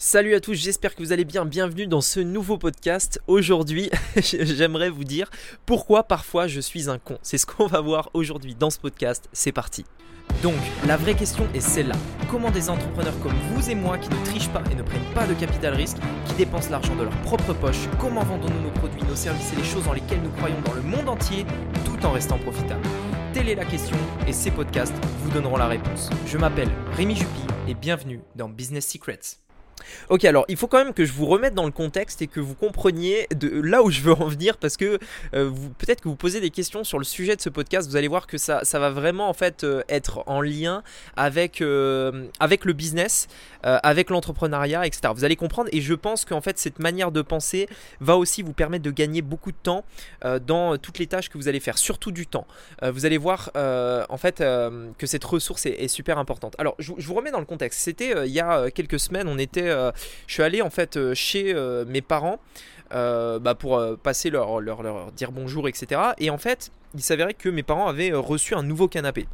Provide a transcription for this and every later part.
Salut à tous, j'espère que vous allez bien. Bienvenue dans ce nouveau podcast. Aujourd'hui, j'aimerais vous dire pourquoi parfois je suis un con. C'est ce qu'on va voir aujourd'hui dans ce podcast. C'est parti. Donc, la vraie question est celle-là. Comment des entrepreneurs comme vous et moi qui ne trichent pas et ne prennent pas de capital risque, qui dépensent l'argent de leur propre poche, comment vendons-nous nos produits, nos services et les choses dans lesquelles nous croyons dans le monde entier tout en restant profitables? Telle est la question et ces podcasts vous donneront la réponse. Je m'appelle Rémi Juppy et bienvenue dans Business Secrets. Ok, alors il faut quand même que je vous remette dans le contexte et que vous compreniez de là où je veux en venir parce que euh, peut-être que vous posez des questions sur le sujet de ce podcast. Vous allez voir que ça, ça va vraiment en fait euh, être en lien avec, euh, avec le business, avec l'entrepreneuriat, etc. Vous allez comprendre et je pense qu'en fait cette manière de penser va aussi vous permettre de gagner beaucoup de temps dans toutes les tâches que vous allez faire, surtout du temps. vous allez voir en fait que cette ressource est, super importante. Alors je, vous remets dans le contexte. C'était il y a quelques semaines, on était je suis allé en fait euh, chez euh, mes parents bah, pour passer leur, dire bonjour, etc. Et en fait, il s'avérait que mes parents avaient reçu un nouveau canapé.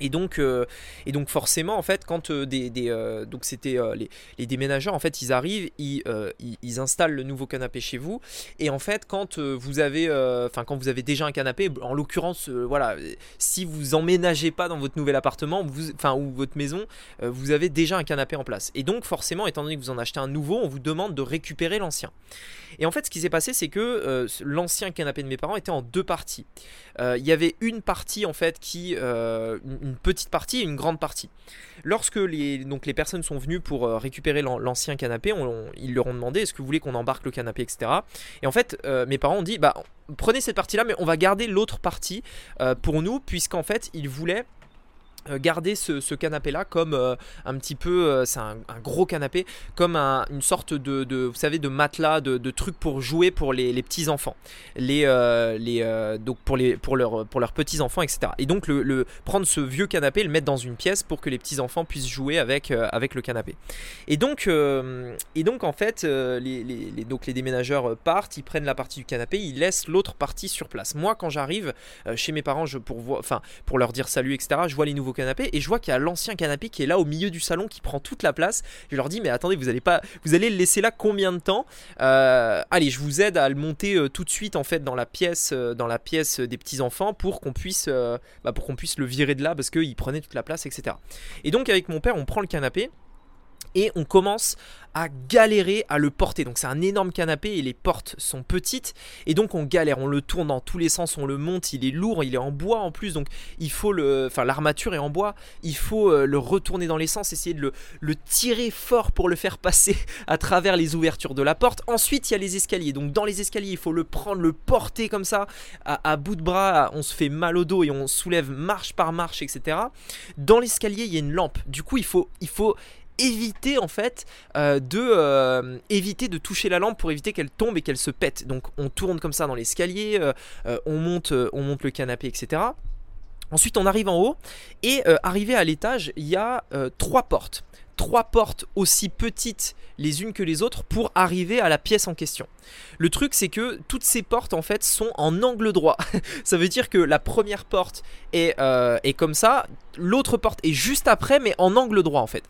Et donc, euh, et donc forcément, en fait, quand euh, des, euh, donc c'était les, les, déménageurs, en fait, ils arrivent, ils, ils, installent le nouveau canapé chez vous. Et en fait, quand vous avez, enfin, quand vous avez déjà un canapé, en l'occurrence, voilà, si vous emménagez pas dans votre nouvel appartement, enfin, ou votre maison, vous avez déjà un canapé en place. Et donc, forcément, étant donné que vous en achetez un nouveau, on vous demande de récupérer l'ancien. Et en fait, ce qui s'est passé, c'est que l'ancien canapé de mes parents était en deux parties. Il y avait une partie en fait qui, petite partie et une grande partie. Lorsque les, donc les personnes sont venues pour euh, récupérer l'ancien canapé, ils leur ont demandé est-ce que vous voulez qu'on embarque le canapé, etc. Et en fait, euh, mes parents ont dit bah prenez cette partie-là, mais on va garder l'autre partie euh, pour nous, puisqu'en fait, ils voulaient garder ce, canapé là comme euh, un petit peu euh, c'est un, gros canapé comme une sorte de, vous savez de matelas de, de trucs pour jouer pour les, petits enfants les, les donc pour les pour leurs pour leurs petits enfants etc et donc le, prendre ce vieux canapé le mettre dans une pièce pour que les petits enfants puissent jouer avec avec le canapé. Et donc et donc en fait les, les, donc les déménageurs partent ils prennent la partie du canapé ils laissent l'autre partie sur place. Moi quand j'arrive chez mes parents je pour enfin pour leur dire salut etc je vois les nouveaux canapé et je vois qu'il y a l'ancien canapé qui est là au milieu du salon qui prend toute la place. Je leur dis mais attendez vous allez pas vous allez le laisser là combien de temps? Euh, Allez je vous aide à le monter euh, tout de suite en fait dans la pièce euh, dans la pièce des petits enfants pour qu'on puisse bah, pour qu'on puisse le virer de là parce qu'il prenait toute la place etc. Et donc avec mon père on prend le canapé et on commence à galérer à le porter. Donc c'est un énorme canapé et les portes sont petites et donc on galère, on le tourne dans tous les sens, on le monte, il est lourd, il est en bois en plus donc il faut le enfin l'armature est en bois, il faut euh, le retourner dans les sens, essayer de le, tirer fort pour le faire passer à travers les ouvertures de la porte. Ensuite, il y a les escaliers. Donc dans les escaliers, il faut le prendre, le porter comme ça à, bout de bras, on se fait mal au dos et on soulève marche par marche etc. Dans l'escalier, il y a une lampe. Du coup, il faut il faut éviter en fait euh, de euh, éviter de toucher la lampe pour éviter qu'elle tombe et qu'elle se pète. Donc on tourne comme ça dans l'escalier, euh, on monte on monte le canapé, etc. Ensuite on arrive en haut et arrivé à l'étage il y a trois portes trois portes aussi petites les unes que les autres pour arriver à la pièce en question. Le truc c'est que toutes ces portes en fait sont en angle droit. ça veut dire que la première porte est, euh, est comme ça, l'autre porte est juste après mais en angle droit en fait.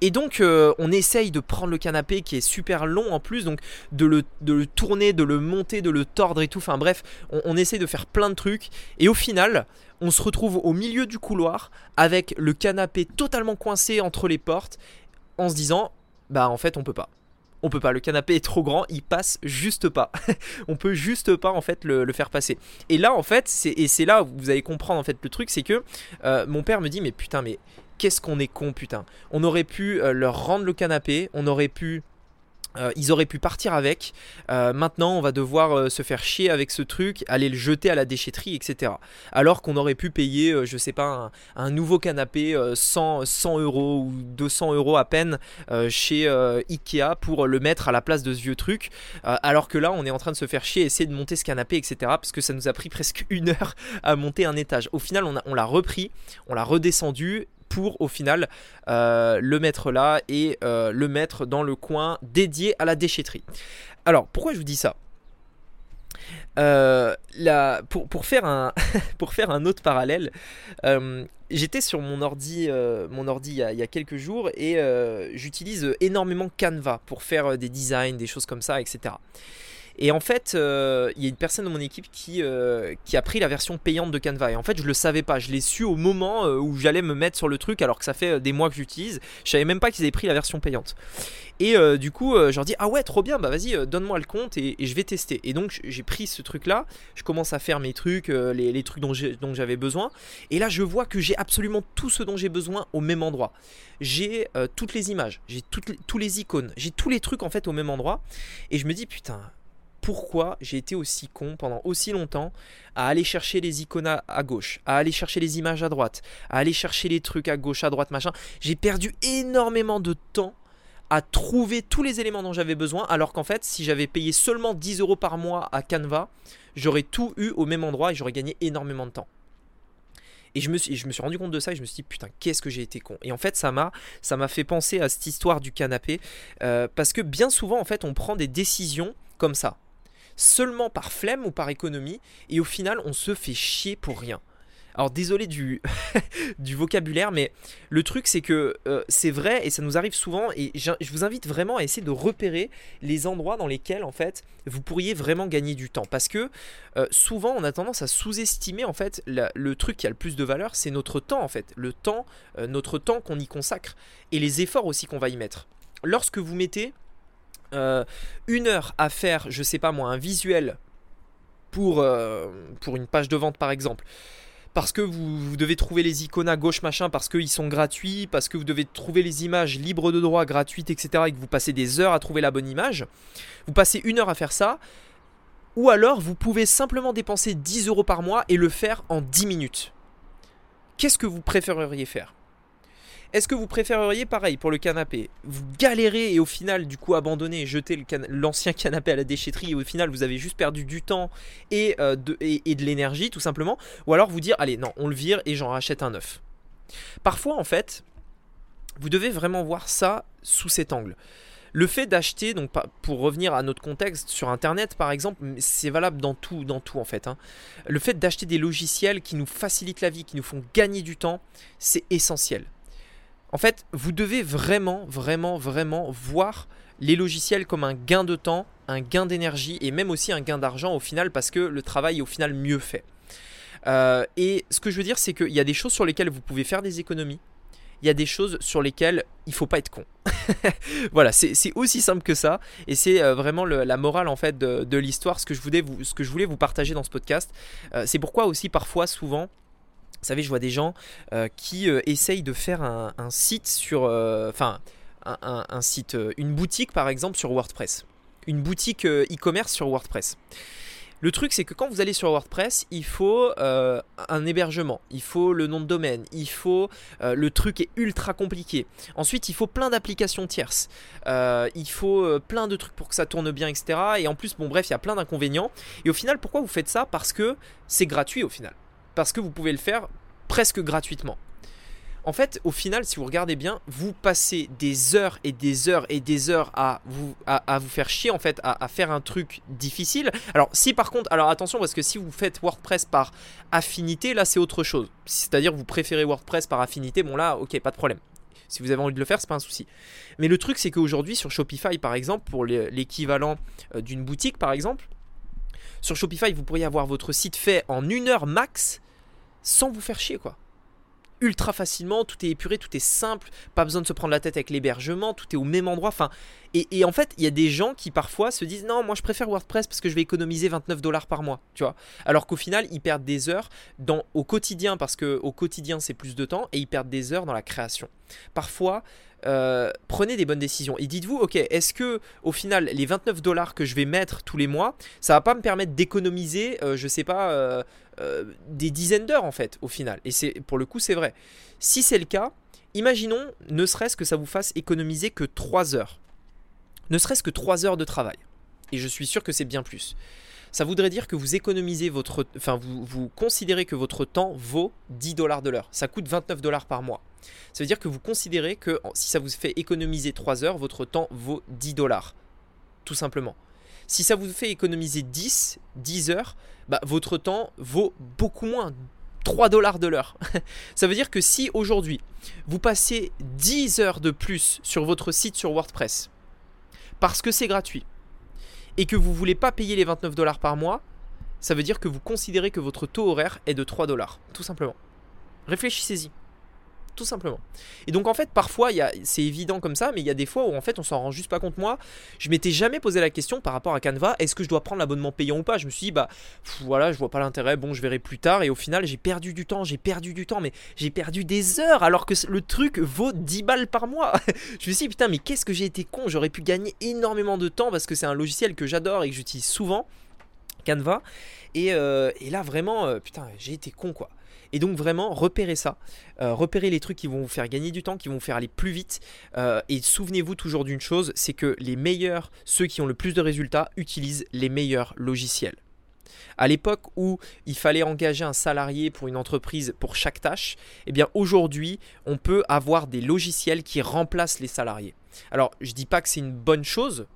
Et donc euh, on essaye de prendre le canapé qui est super long en plus, donc de le, de le tourner, de le monter, de le tordre et tout. Enfin bref, on, on essaye de faire plein de trucs et au final on se retrouve au milieu du couloir avec le canapé totalement coincé entre les portes en se disant bah en fait on peut pas. On peut pas, le canapé est trop grand, il passe juste pas. on peut juste pas en fait le, faire passer. Et là en fait, c'est, et c'est là où vous allez comprendre en fait le truc, c'est que euh, mon père me dit mais putain mais qu'est-ce qu'on est con putain. On aurait pu euh, leur rendre le canapé, on aurait pu euh, ils auraient pu partir avec. Euh, maintenant, on va devoir euh, se faire chier avec ce truc, aller le jeter à la déchetterie, etc. Alors qu'on aurait pu payer, je sais pas, un, nouveau canapé 100, 100, euros ou 200 euros à peine chez Ikea pour le mettre à la place de ce vieux truc. alors que là, on est en train de se faire chier, essayer de monter ce canapé, etc. Parce que ça nous a pris presque une heure à monter un étage. Au final, on, on l'a repris, on l'a redescendu pour au final euh, le mettre là et euh, le mettre dans le coin dédié à la déchetterie. Alors pourquoi je vous dis ça? Euh, pour, pour, faire un, pour faire un autre parallèle, j'étais sur mon ordi, mon ordi il y, a, quelques jours et j'utilise énormément Canva pour faire des designs, des choses comme ça, etc. Et en fait, euh, il y a une personne de mon équipe qui, euh, qui a pris la version payante de Canva. Et en fait, je le savais pas. Je l'ai su au moment euh, où j'allais me mettre sur le truc, alors que ça fait des mois que j'utilise. Je savais même pas qu'ils avaient pris la version payante. Et du coup, je leur dis Ah ouais, trop bien, bah vas-y, donne-moi le compte et, je vais tester. Et donc, j'ai pris ce truc-là. Je commence à faire mes trucs, les, les, trucs dont j'avais besoin. Et là, je vois que j'ai absolument tout ce dont j'ai besoin au même endroit. J'ai toutes les images, j'ai tous les icônes, j'ai tous les trucs en fait au même endroit. Et je me dis Putain pourquoi j'ai été aussi con pendant aussi longtemps à aller chercher les icônes à, gauche, à aller chercher les images à droite, à aller chercher les trucs à gauche, à droite, machin. J'ai perdu énormément de temps à trouver tous les éléments dont j'avais besoin, alors qu'en fait, si j'avais payé seulement 10 euros par mois à Canva, j'aurais tout eu au même endroit et j'aurais gagné énormément de temps. Et je me, suis, rendu compte de ça et je me suis dit putain qu'est-ce que j'ai été con. Et en fait ça m'a ça m'a fait penser à cette histoire du canapé euh, parce que bien souvent en fait on prend des décisions comme ça seulement par flemme ou par économie, et au final on se fait chier pour rien. Alors désolé du, vocabulaire, mais le truc c'est que euh, c'est vrai et ça nous arrive souvent et je vous invite vraiment à essayer de repérer les endroits dans lesquels en fait vous pourriez vraiment gagner du temps. Parce que euh, souvent on a tendance à sous-estimer en fait le truc qui a le plus de valeur, c'est notre temps en fait, le temps, euh, notre temps qu'on y consacre et les efforts aussi qu'on va y mettre. Lorsque vous mettez euh, une heure à faire, je sais pas moi, un visuel pour, euh, pour une page de vente par exemple, parce que vous, devez trouver les icônes à gauche machin, parce qu'ils sont gratuits, parce que vous devez trouver les images libres de droit, gratuites, etc., et que vous passez des heures à trouver la bonne image, vous passez une heure à faire ça, ou alors vous pouvez simplement dépenser 10 euros par mois et le faire en 10 minutes. Qu'est-ce que vous préféreriez faire? Est-ce que vous préféreriez pareil pour le canapé Vous galérez et au final du coup abandonner et jeter l'ancien canapé à la déchetterie et au final vous avez juste perdu du temps et, euh, de, et, de l'énergie tout simplement Ou alors vous dire allez non on le vire et j'en rachète un neuf. Parfois en fait vous devez vraiment voir ça sous cet angle. Le fait d'acheter, donc pour revenir à notre contexte sur Internet par exemple, c'est valable dans tout, dans tout en fait. Hein. Le fait d'acheter des logiciels qui nous facilitent la vie, qui nous font gagner du temps, c'est essentiel. En fait, vous devez vraiment, vraiment, vraiment voir les logiciels comme un gain de temps, un gain d'énergie et même aussi un gain d'argent au final parce que le travail est au final mieux fait. Euh, et ce que je veux dire, c'est qu'il y a des choses sur lesquelles vous pouvez faire des économies. Il y a des choses sur lesquelles il faut pas être con. voilà, c'est aussi simple que ça. Et c'est euh, vraiment la morale en fait de, l'histoire, ce, que je voulais vous, partager dans ce podcast. Euh, c'est pourquoi aussi parfois, souvent, vous savez, je vois des gens euh, qui euh, essayent de faire un, site sur. Euh, enfin, un, site, une boutique par exemple sur WordPress. Une boutique e-commerce sur WordPress. Le truc, c'est que quand vous allez sur WordPress, il faut un hébergement, il faut le nom de domaine, il faut. le truc est ultra compliqué. Ensuite, il faut plein d'applications tierces. il faut plein de trucs pour que ça tourne bien, etc. Et en plus, bon, bref, il y a plein d'inconvénients. Et au final, pourquoi vous faites ça? Parce que c'est gratuit au final parce que vous pouvez le faire presque gratuitement. En fait, au final, si vous regardez bien, vous passez des heures et des heures et des heures à vous, à, vous faire chier, en fait, à, faire un truc difficile. Alors, si par contre, alors attention, parce que si vous faites WordPress par affinité, là, c'est autre chose. C'est-à-dire, vous préférez WordPress par affinité, bon là, ok, pas de problème. Si vous avez envie de le faire, c'est pas un souci. Mais le truc, c'est qu'aujourd'hui, sur Shopify, par exemple, pour l'équivalent euh, d'une boutique, par exemple, sur Shopify, vous pourriez avoir votre site fait en une heure max sans vous faire chier quoi. Ultra facilement, tout est épuré, tout est simple, pas besoin de se prendre la tête avec l'hébergement, tout est au même endroit. Enfin, et, en fait, il y a des gens qui parfois se disent non, moi je préfère WordPress parce que je vais économiser 29 dollars par mois, tu vois. Alors qu'au final, ils perdent des heures dans, au quotidien parce que au quotidien c'est plus de temps et ils perdent des heures dans la création. Parfois, euh, prenez des bonnes décisions et dites-vous, ok, est-ce que au final les 29 dollars que je vais mettre tous les mois, ça va pas me permettre d'économiser, euh, je sais pas, euh, des dizaines d'heures en fait au final. Et c'est pour le coup c'est vrai. Si c'est le cas, imaginons ne serait-ce que ça vous fasse économiser que 3 heures, ne serait-ce que 3 heures de travail. Et je suis sûr que c'est bien plus ça voudrait dire que vous économisez votre. Enfin, vous considérez que votre temps vaut 10 dollars de l'heure. Ça coûte 29 dollars par mois. Ça veut dire que vous considérez que si ça vous fait économiser 3 heures, votre temps vaut 10 dollars. Tout simplement. Si ça vous fait économiser 10, 10 heures, bah, votre temps vaut beaucoup moins. 3 dollars de l'heure. Ça veut dire que si aujourd'hui vous passez 10 heures de plus sur votre site sur WordPress, parce que c'est gratuit, et que vous ne voulez pas payer les 29 dollars par mois, ça veut dire que vous considérez que votre taux horaire est de 3 dollars, tout simplement. Réfléchissez-y tout simplement. Et donc en fait, parfois, c'est évident comme ça, mais il y a des fois où en fait, on s'en rend juste pas compte. Moi, je m'étais jamais posé la question par rapport à Canva, est-ce que je dois prendre l'abonnement payant ou pas? Je me suis dit, bah voilà, je vois pas l'intérêt, bon, je verrai plus tard. Et au final, j'ai perdu du temps, j'ai perdu du temps, mais j'ai perdu des heures alors que le truc vaut 10 balles par mois. je me suis dit, putain, mais qu'est-ce que j'ai été con, j'aurais pu gagner énormément de temps parce que c'est un logiciel que j'adore et que j'utilise souvent, Canva. Et, euh, là, vraiment, euh, putain, j'ai été con quoi. Et donc vraiment, repérez ça. Euh, repérez les trucs qui vont vous faire gagner du temps, qui vont vous faire aller plus vite. Euh, et souvenez-vous toujours d'une chose, c'est que les meilleurs, ceux qui ont le plus de résultats, utilisent les meilleurs logiciels. À l'époque où il fallait engager un salarié pour une entreprise pour chaque tâche, eh bien aujourd'hui, on peut avoir des logiciels qui remplacent les salariés. Alors, je ne dis pas que c'est une bonne chose,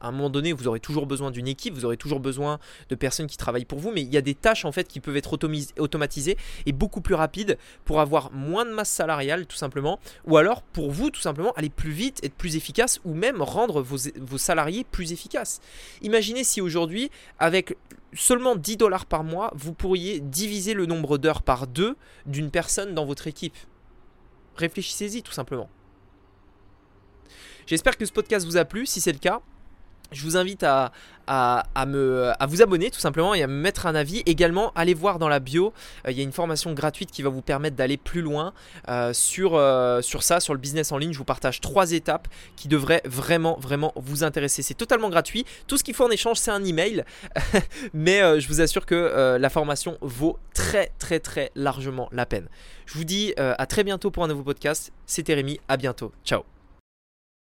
à un moment donné, vous aurez toujours besoin d'une équipe, vous aurez toujours besoin de personnes qui travaillent pour vous, mais il y a des tâches en fait qui peuvent être automatisées et beaucoup plus rapides pour avoir moins de masse salariale tout simplement, ou alors pour vous tout simplement aller plus vite, être plus efficace, ou même rendre vos, vos salariés plus efficaces. Imaginez si aujourd'hui, avec seulement 10 dollars par mois, vous pourriez diviser le nombre d'heures par deux d'une personne dans votre équipe. Réfléchissez-y tout simplement. J'espère que ce podcast vous a plu. Si c'est le cas, je vous invite à, vous abonner tout simplement et à me mettre un avis. Également, allez voir dans la bio, euh, il y a une formation gratuite qui va vous permettre d'aller plus loin euh, sur, euh, sur ça, sur le business en ligne. Je vous partage trois étapes qui devraient vraiment, vraiment vous intéresser. C'est totalement gratuit. Tout ce qu'il faut en échange, c'est un email. Mais je vous assure que la formation vaut très, très, très largement la peine. Je vous dis à très bientôt pour un nouveau podcast. C'était Rémi, à bientôt. Ciao